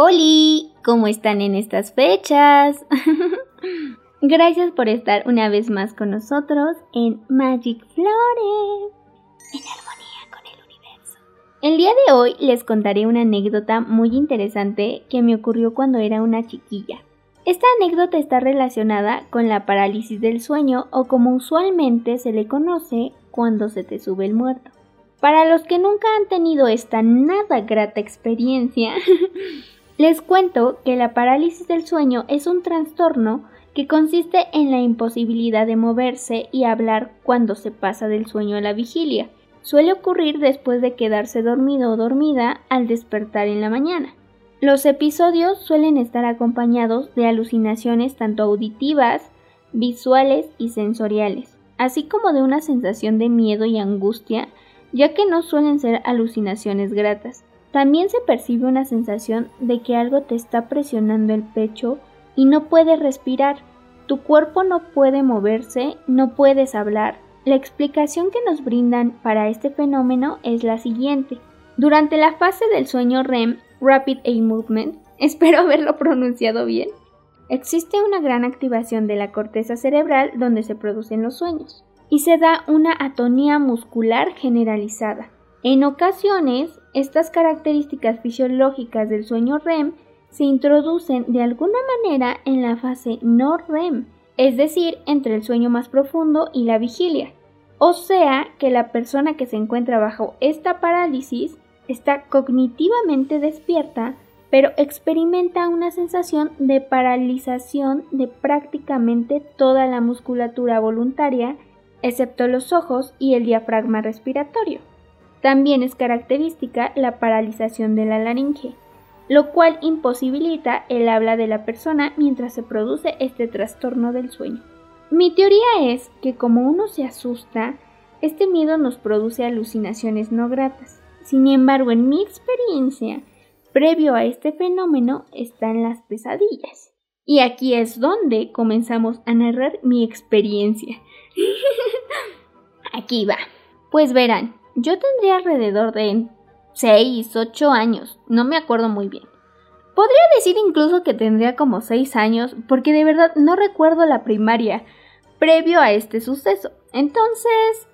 ¡Holi! ¿Cómo están en estas fechas? Gracias por estar una vez más con nosotros en Magic Flores. En armonía con el universo. El día de hoy les contaré una anécdota muy interesante que me ocurrió cuando era una chiquilla. Esta anécdota está relacionada con la parálisis del sueño o como usualmente se le conoce cuando se te sube el muerto. Para los que nunca han tenido esta nada grata experiencia, les cuento que la parálisis del sueño es un trastorno que consiste en la imposibilidad de moverse y hablar cuando se pasa del sueño a la vigilia. Suele ocurrir después de quedarse dormido o dormida al despertar en la mañana. Los episodios suelen estar acompañados de alucinaciones tanto auditivas, visuales y sensoriales, así como de una sensación de miedo y angustia, ya que no suelen ser alucinaciones gratas. También se percibe una sensación de que algo te está presionando el pecho y no puedes respirar. Tu cuerpo no puede moverse, no puedes hablar. La explicación que nos brindan para este fenómeno es la siguiente. Durante la fase del sueño REM, Rapid Eye Movement, espero haberlo pronunciado bien, existe una gran activación de la corteza cerebral donde se producen los sueños y se da una atonía muscular generalizada. En ocasiones, estas características fisiológicas del sueño REM se introducen de alguna manera en la fase no REM, es decir, entre el sueño más profundo y la vigilia. O sea que la persona que se encuentra bajo esta parálisis está cognitivamente despierta, pero experimenta una sensación de paralización de prácticamente toda la musculatura voluntaria, excepto los ojos y el diafragma respiratorio. También es característica la paralización de la laringe, lo cual imposibilita el habla de la persona mientras se produce este trastorno del sueño. Mi teoría es que como uno se asusta, este miedo nos produce alucinaciones no gratas. Sin embargo, en mi experiencia, previo a este fenómeno están las pesadillas. Y aquí es donde comenzamos a narrar mi experiencia. aquí va. Pues verán, yo tendría alrededor de 6, 8 años, no me acuerdo muy bien. Podría decir incluso que tendría como 6 años, porque de verdad no recuerdo la primaria previo a este suceso. Entonces,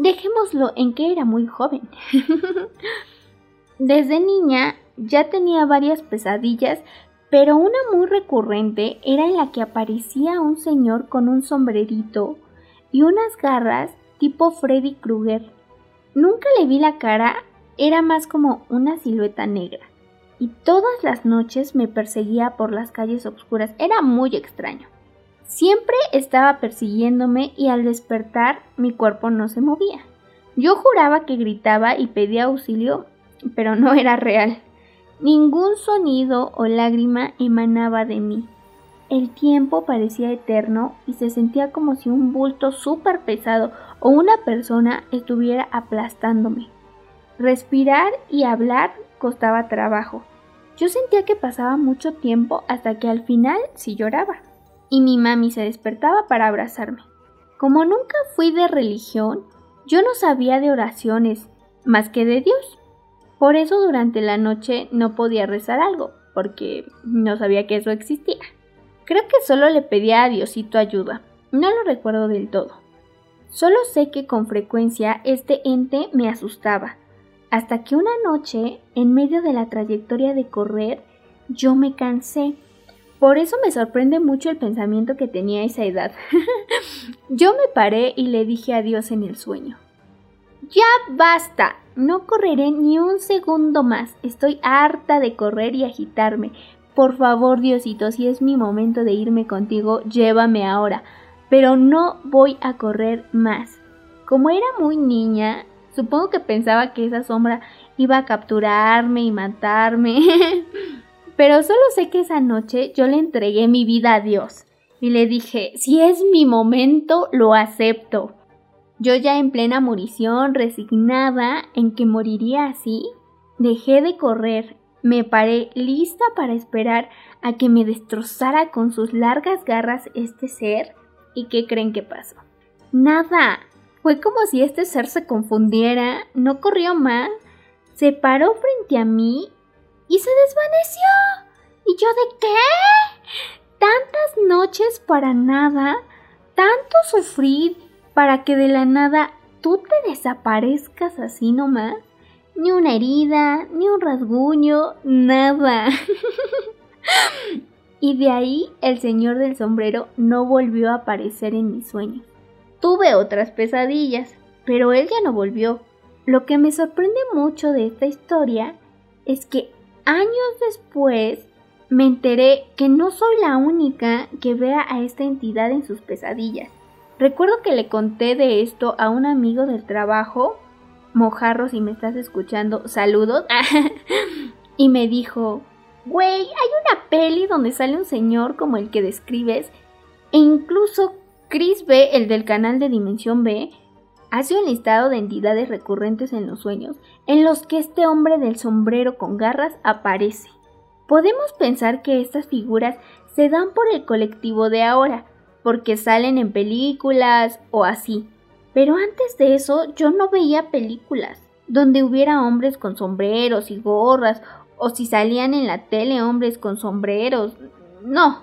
Dejémoslo en que era muy joven. Desde niña ya tenía varias pesadillas, pero una muy recurrente era en la que aparecía un señor con un sombrerito y unas garras tipo Freddy Krueger. Nunca le vi la cara, era más como una silueta negra. Y todas las noches me perseguía por las calles oscuras. Era muy extraño. Siempre estaba persiguiéndome y al despertar mi cuerpo no se movía. Yo juraba que gritaba y pedía auxilio, pero no era real. Ningún sonido o lágrima emanaba de mí. El tiempo parecía eterno y se sentía como si un bulto súper pesado o una persona estuviera aplastándome. Respirar y hablar costaba trabajo. Yo sentía que pasaba mucho tiempo hasta que al final sí lloraba y mi mami se despertaba para abrazarme. Como nunca fui de religión, yo no sabía de oraciones más que de Dios. Por eso durante la noche no podía rezar algo, porque no sabía que eso existía. Creo que solo le pedía a Diosito ayuda. No lo recuerdo del todo. Solo sé que con frecuencia este ente me asustaba, hasta que una noche, en medio de la trayectoria de correr, yo me cansé por eso me sorprende mucho el pensamiento que tenía a esa edad. Yo me paré y le dije adiós en el sueño. Ya basta, no correré ni un segundo más. Estoy harta de correr y agitarme. Por favor, Diosito, si es mi momento de irme contigo, llévame ahora. Pero no voy a correr más. Como era muy niña, supongo que pensaba que esa sombra iba a capturarme y matarme. Pero solo sé que esa noche yo le entregué mi vida a Dios y le dije, si es mi momento, lo acepto. Yo ya en plena morición, resignada en que moriría así, dejé de correr, me paré lista para esperar a que me destrozara con sus largas garras este ser. ¿Y qué creen que pasó? Nada. Fue como si este ser se confundiera, no corrió más, se paró frente a mí y se desvaneció. yo de qué? Tantas noches para nada, tanto sufrir para que de la nada tú te desaparezcas así nomás. Ni una herida, ni un rasguño, nada. y de ahí el señor del sombrero no volvió a aparecer en mi sueño. Tuve otras pesadillas, pero él ya no volvió. Lo que me sorprende mucho de esta historia es que años después me enteré que no soy la única que vea a esta entidad en sus pesadillas. Recuerdo que le conté de esto a un amigo del trabajo, Mojarro, si me estás escuchando, saludos, y me dijo, güey, hay una peli donde sale un señor como el que describes, e incluso Chris B, el del canal de Dimensión B, hace un listado de entidades recurrentes en los sueños, en los que este hombre del sombrero con garras aparece. Podemos pensar que estas figuras se dan por el colectivo de ahora, porque salen en películas o así. Pero antes de eso yo no veía películas donde hubiera hombres con sombreros y gorras, o si salían en la tele hombres con sombreros. No,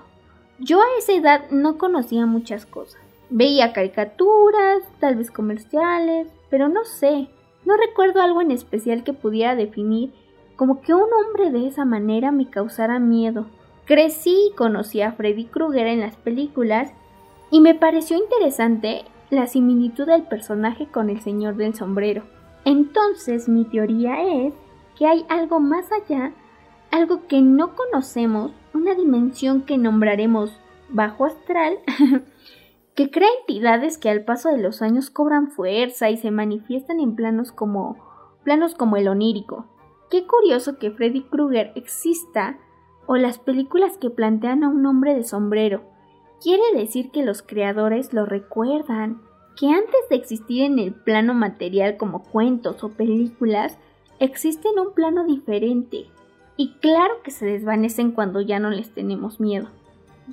yo a esa edad no conocía muchas cosas. Veía caricaturas, tal vez comerciales, pero no sé, no recuerdo algo en especial que pudiera definir como que un hombre de esa manera me causara miedo. Crecí y conocí a Freddy Krueger en las películas y me pareció interesante la similitud del personaje con el señor del sombrero. Entonces mi teoría es que hay algo más allá, algo que no conocemos, una dimensión que nombraremos bajo astral que crea entidades que al paso de los años cobran fuerza y se manifiestan en planos como planos como el onírico. Qué curioso que Freddy Krueger exista o las películas que plantean a un hombre de sombrero. Quiere decir que los creadores lo recuerdan, que antes de existir en el plano material como cuentos o películas, existe un plano diferente. Y claro que se desvanecen cuando ya no les tenemos miedo.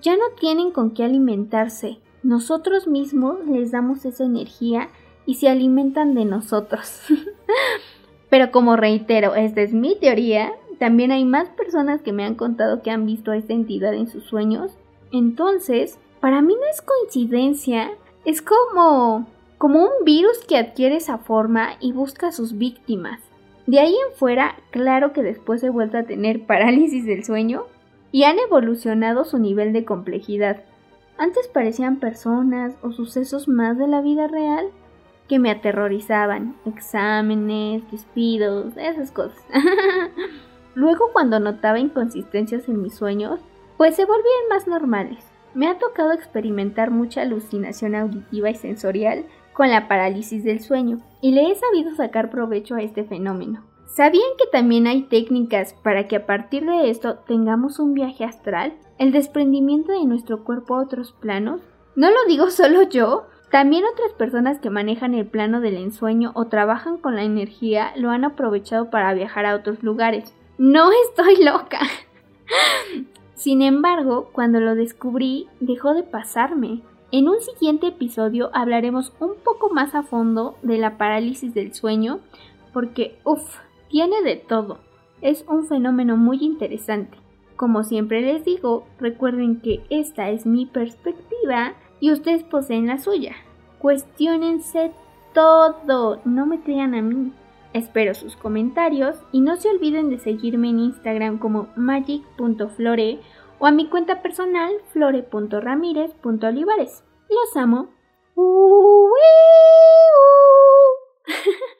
Ya no tienen con qué alimentarse, nosotros mismos les damos esa energía y se alimentan de nosotros. Pero como reitero, esta es mi teoría, también hay más personas que me han contado que han visto a esta entidad en sus sueños. Entonces, para mí no es coincidencia, es como como un virus que adquiere esa forma y busca a sus víctimas. De ahí en fuera, claro que después he vuelto a tener parálisis del sueño y han evolucionado su nivel de complejidad. Antes parecían personas o sucesos más de la vida real que me aterrorizaban. Exámenes, despidos, esas cosas. Luego cuando notaba inconsistencias en mis sueños, pues se volvían más normales. Me ha tocado experimentar mucha alucinación auditiva y sensorial con la parálisis del sueño, y le he sabido sacar provecho a este fenómeno. ¿Sabían que también hay técnicas para que a partir de esto tengamos un viaje astral? el desprendimiento de nuestro cuerpo a otros planos? No lo digo solo yo, también otras personas que manejan el plano del ensueño o trabajan con la energía lo han aprovechado para viajar a otros lugares. No estoy loca. Sin embargo, cuando lo descubrí, dejó de pasarme. En un siguiente episodio hablaremos un poco más a fondo de la parálisis del sueño, porque, uff, tiene de todo. Es un fenómeno muy interesante. Como siempre les digo, recuerden que esta es mi perspectiva y ustedes poseen la suya. Cuestiónense todo, no me crean a mí. Espero sus comentarios y no se olviden de seguirme en Instagram como magic.flore o a mi cuenta personal flore.ramírez.olivares. Los amo.